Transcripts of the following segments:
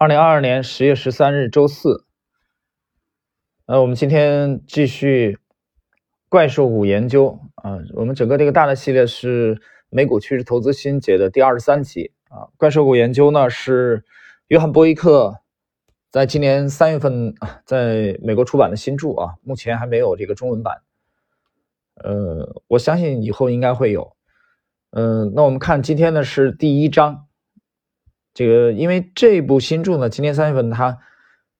二零二二年十月十三日，周四。呃，我们今天继续怪兽股研究啊。我们整个这个大的系列是美股趋势投资新节的第二十三集啊。怪兽股研究呢是约翰波伊克在今年三月份在美国出版的新著啊，目前还没有这个中文版。呃，我相信以后应该会有。嗯，那我们看今天呢是第一章。这个，因为这部新著呢，今年三月份，它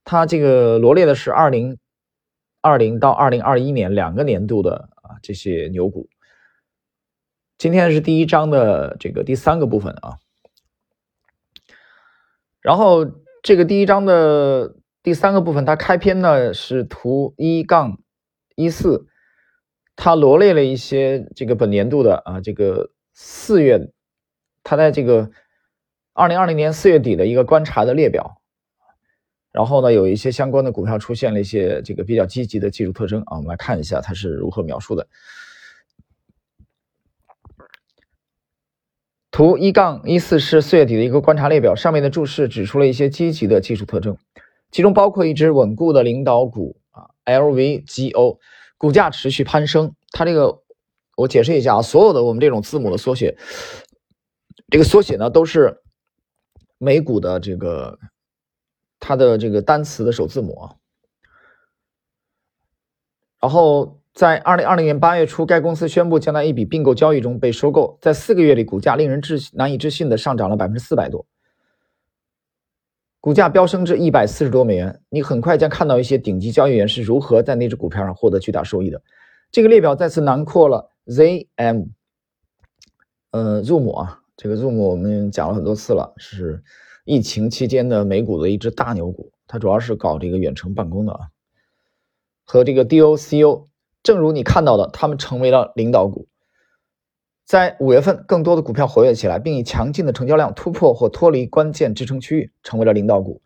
它这个罗列的是二零二零到二零二一年两个年度的啊这些牛股。今天是第一章的这个第三个部分啊。然后这个第一章的第三个部分，它开篇呢是图一杠一四，它罗列了一些这个本年度的啊这个四月，它在这个。二零二零年四月底的一个观察的列表，然后呢，有一些相关的股票出现了一些这个比较积极的技术特征啊，我们来看一下它是如何描述的。图一杠一四是四月底的一个观察列表，上面的注释指出了一些积极的技术特征，其中包括一只稳固的领导股啊，LVGO，股价持续攀升。它这个我解释一下啊，所有的我们这种字母的缩写，这个缩写呢都是。美股的这个，它的这个单词的首字母，然后在二零二零年八月初，该公司宣布将在一笔并购交易中被收购，在四个月里，股价令人置难以置信的上涨了百分之四百多，股价飙升至一百四十多美元。你很快将看到一些顶级交易员是如何在那只股票上获得巨大收益的。这个列表再次囊括了 ZM，呃，Zoom 啊。这个 Zoom 我们讲了很多次了，是疫情期间的美股的一只大牛股，它主要是搞这个远程办公的啊。和这个 DOCO，正如你看到的，他们成为了领导股。在五月份，更多的股票活跃起来，并以强劲的成交量突破或脱离关键支撑区域，成为了领导股。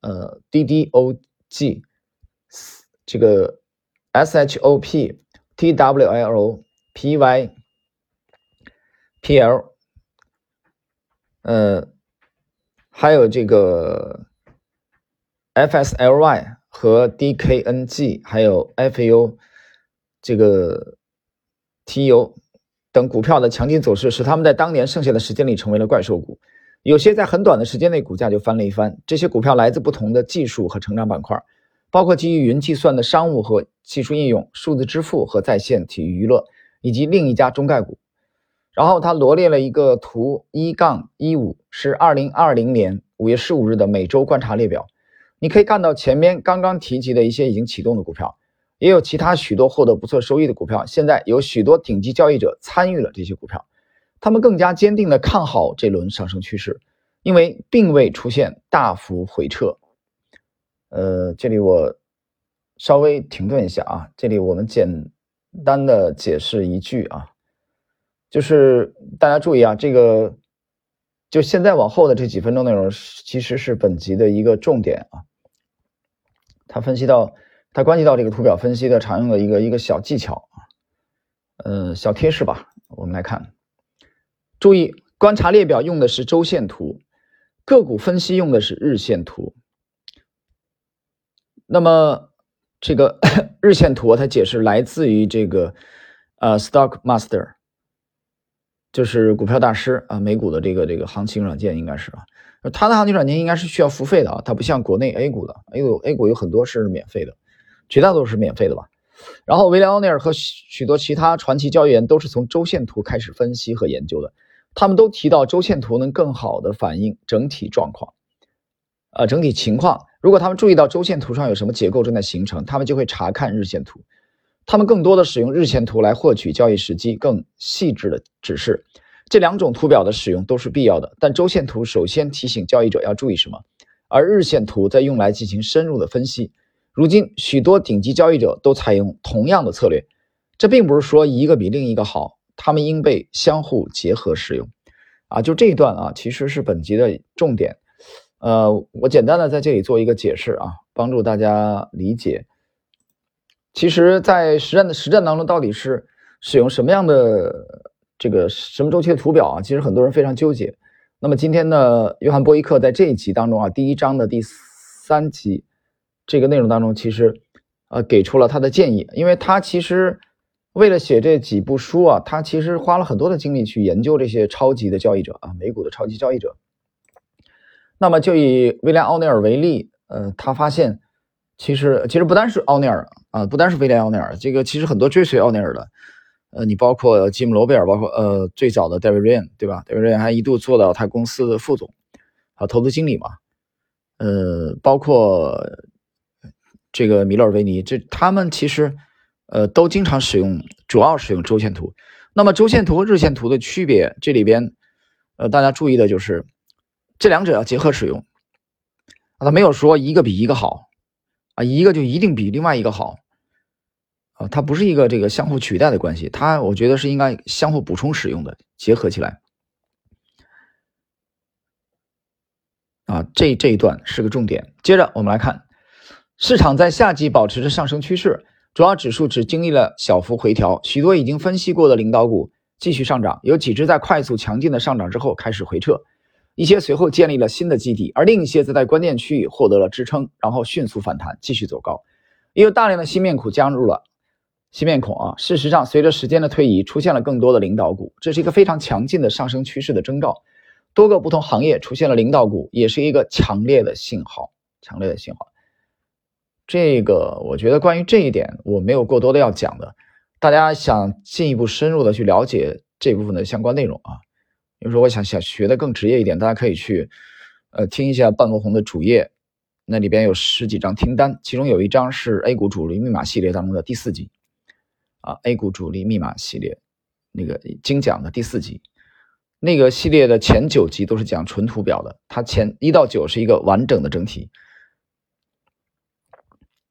呃，DDOG，这个 SHOP，TWLO，PYPL。呃，还有这个 FSLY 和 DKNG，还有 FU 这个 TU 等股票的强劲走势，使他们在当年剩下的时间里成为了怪兽股。有些在很短的时间内股价就翻了一番。这些股票来自不同的技术和成长板块，包括基于云计算的商务和技术应用、数字支付和在线体育娱乐，以及另一家中概股。然后他罗列了一个图一杠一五，是二零二零年五月十五日的每周观察列表。你可以看到前面刚刚提及的一些已经启动的股票，也有其他许多获得不错收益的股票。现在有许多顶级交易者参与了这些股票，他们更加坚定地看好这轮上升趋势，因为并未出现大幅回撤。呃，这里我稍微停顿一下啊，这里我们简单的解释一句啊。就是大家注意啊，这个就现在往后的这几分钟内容，其实是本集的一个重点啊。他分析到，他关系到这个图表分析的常用的一个一个小技巧啊，嗯，小贴士吧。我们来看，注意观察列表用的是周线图，个股分析用的是日线图。那么这个 日线图，它解释来自于这个呃，Stock Master。就是股票大师啊，美股的这个这个行情软件应该是啊，它的行情软件应该是需要付费的啊，它不像国内 A 股的，A 股 A 股有很多是免费的，绝大多数是免费的吧。然后威廉奥尼尔和许多其他传奇交易员都是从周线图开始分析和研究的，他们都提到周线图能更好的反映整体状况，呃，整体情况。如果他们注意到周线图上有什么结构正在形成，他们就会查看日线图。他们更多的使用日线图来获取交易时机更细致的指示，这两种图表的使用都是必要的。但周线图首先提醒交易者要注意什么，而日线图在用来进行深入的分析。如今，许多顶级交易者都采用同样的策略，这并不是说一个比另一个好，他们应被相互结合使用。啊，就这一段啊，其实是本集的重点。呃，我简单的在这里做一个解释啊，帮助大家理解。其实，在实战的实战当中，到底是使用什么样的这个什么周期的图表啊？其实很多人非常纠结。那么今天呢，约翰波伊克在这一集当中啊，第一章的第三集这个内容当中，其实呃给出了他的建议，因为他其实为了写这几部书啊，他其实花了很多的精力去研究这些超级的交易者啊，美股的超级交易者。那么就以威廉奥尼尔为例，呃，他发现其实其实不单是奥尼尔啊，不单是威廉奥尼尔，这个其实很多追随奥尼尔的。呃，你包括吉姆罗贝尔，包括呃最早的戴维瑞恩，对吧？戴维瑞恩还一度做到他公司的副总，啊，投资经理嘛。呃，包括这个米勒尔维尼，这他们其实呃都经常使用，主要使用周线图。那么周线图和日线图的区别，这里边呃大家注意的就是这两者要结合使用啊，他没有说一个比一个好啊，一个就一定比另外一个好。啊它不是一个这个相互取代的关系，它我觉得是应该相互补充使用的，结合起来。啊，这这一段是个重点。接着我们来看，市场在夏季保持着上升趋势，主要指数只经历了小幅回调，许多已经分析过的领导股继续上涨，有几只在快速强劲的上涨之后开始回撤，一些随后建立了新的基底，而另一些则在关键区域获得了支撑，然后迅速反弹，继续走高。也有大量的新面孔加入了。新面孔啊！事实上，随着时间的推移，出现了更多的领导股，这是一个非常强劲的上升趋势的征兆。多个不同行业出现了领导股，也是一个强烈的信号。强烈的信号。这个，我觉得关于这一点，我没有过多的要讲的。大家想进一步深入的去了解这部分的相关内容啊，比如说我想想学的更职业一点，大家可以去呃听一下半国红的主页，那里边有十几张听单，其中有一张是 A 股主力密码系列当中的第四集。啊，A 股主力密码系列那个精讲的第四集，那个系列的前九集都是讲纯图表的，它前一到九是一个完整的整体。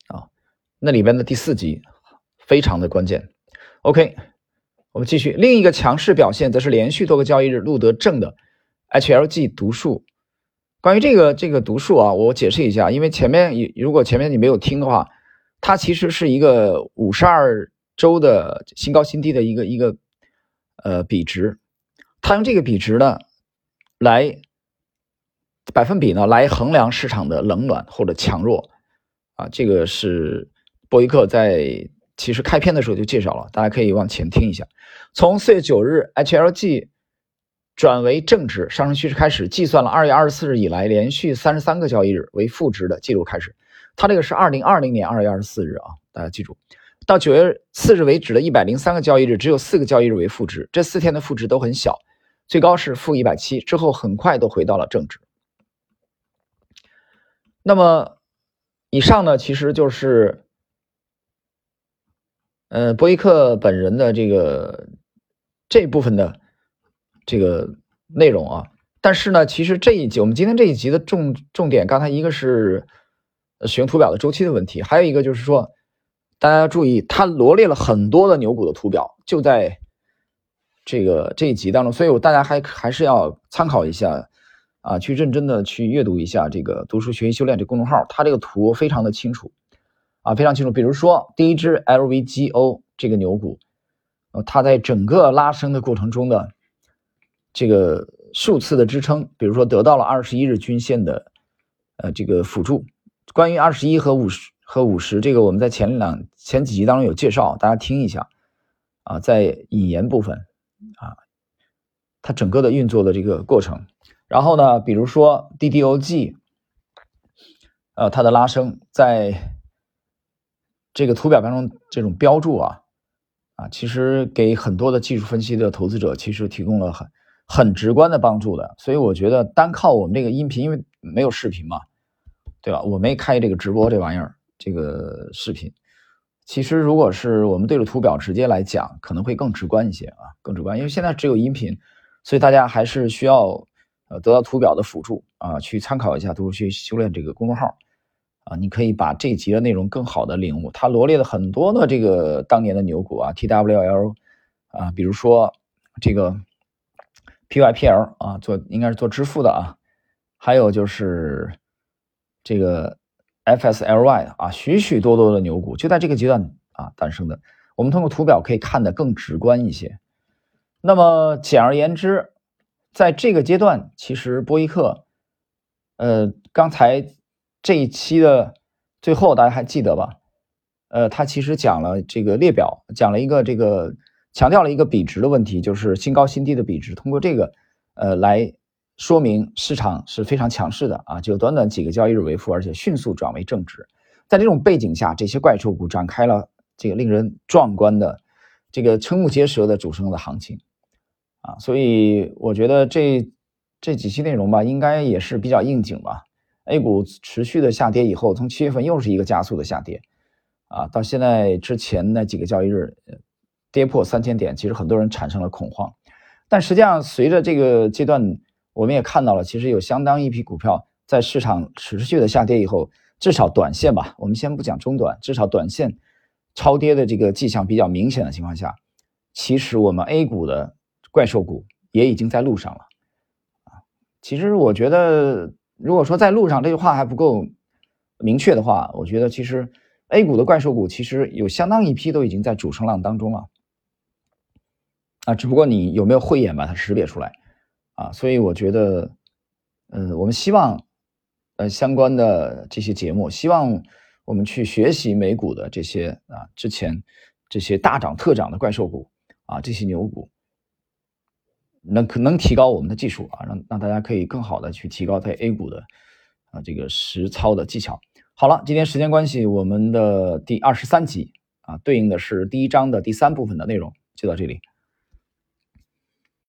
啊，那里边的第四集非常的关键。OK，我们继续，另一个强势表现则是连续多个交易日录得正的 HLG 读数。关于这个这个读数啊，我解释一下，因为前面如果前面你没有听的话，它其实是一个五十二。周的新高新低的一个一个呃比值，它用这个比值呢来百分比呢来衡量市场的冷暖或者强弱啊，这个是博伊克在其实开篇的时候就介绍了，大家可以往前听一下。从四月九日 HLG 转为正值上升趋势开始，计算了二月二十四日以来连续三十三个交易日为负值的记录开始，它这个是二零二零年二月二十四日啊，大家记住。到九月四日为止的一百零三个交易日，只有四个交易日为负值，这四天的负值都很小，最高是负一百七，之后很快都回到了正值。那么以上呢，其实就是呃博伊克本人的这个这部分的这个内容啊。但是呢，其实这一集我们今天这一集的重重点，刚才一个是使用图表的周期的问题，还有一个就是说。大家要注意，他罗列了很多的牛股的图表，就在这个这一集当中，所以我大家还还是要参考一下啊，去认真的去阅读一下这个“读书学习修炼”这公众号，它这个图非常的清楚啊，非常清楚。比如说第一只 LVGO 这个牛股，呃，它在整个拉升的过程中的这个数次的支撑，比如说得到了二十一日均线的呃这个辅助。关于二十一和五十。和五十这个我们在前两前几集当中有介绍，大家听一下啊，在引言部分啊，它整个的运作的这个过程。然后呢，比如说 DDOG，呃，它的拉升在这个图表当中这种标注啊啊，其实给很多的技术分析的投资者其实提供了很很直观的帮助的。所以我觉得单靠我们这个音频，因为没有视频嘛，对吧？我没开这个直播这玩意儿。这个视频，其实如果是我们对着图表直接来讲，可能会更直观一些啊，更直观。因为现在只有音频，所以大家还是需要呃得到图表的辅助啊，去参考一下“读书学修炼”这个公众号啊，你可以把这一集的内容更好的领悟。它罗列了很多的这个当年的牛股啊，TWL 啊，比如说这个 PYPL 啊，做应该是做支付的啊，还有就是这个。FSLY 啊，许许多多的牛股就在这个阶段啊诞生的。我们通过图表可以看得更直观一些。那么简而言之，在这个阶段，其实波伊克，呃，刚才这一期的最后，大家还记得吧？呃，他其实讲了这个列表，讲了一个这个强调了一个比值的问题，就是新高新低的比值，通过这个呃来说明市场是非常强势的啊，就短短几个交易日为负，而且迅速转为正值。在这种背景下，这些怪兽股展开了这个令人壮观的、这个瞠目结舌的主升的行情啊！所以我觉得这这几期内容吧，应该也是比较应景吧。A 股持续的下跌以后，从七月份又是一个加速的下跌啊，到现在之前那几个交易日跌破三千点，其实很多人产生了恐慌。但实际上，随着这个阶段，我们也看到了，其实有相当一批股票在市场持续的下跌以后。至少短线吧，我们先不讲中短，至少短线超跌的这个迹象比较明显的情况下，其实我们 A 股的怪兽股也已经在路上了啊。其实我觉得，如果说在路上这句话还不够明确的话，我觉得其实 A 股的怪兽股其实有相当一批都已经在主升浪当中了啊，只不过你有没有慧眼把它识别出来啊？所以我觉得，嗯，我们希望。呃，相关的这些节目，希望我们去学习美股的这些啊，之前这些大涨特涨的怪兽股啊，这些牛股，能可能提高我们的技术啊，让让大家可以更好的去提高在 A 股的啊这个实操的技巧。好了，今天时间关系，我们的第二十三集啊，对应的是第一章的第三部分的内容，就到这里。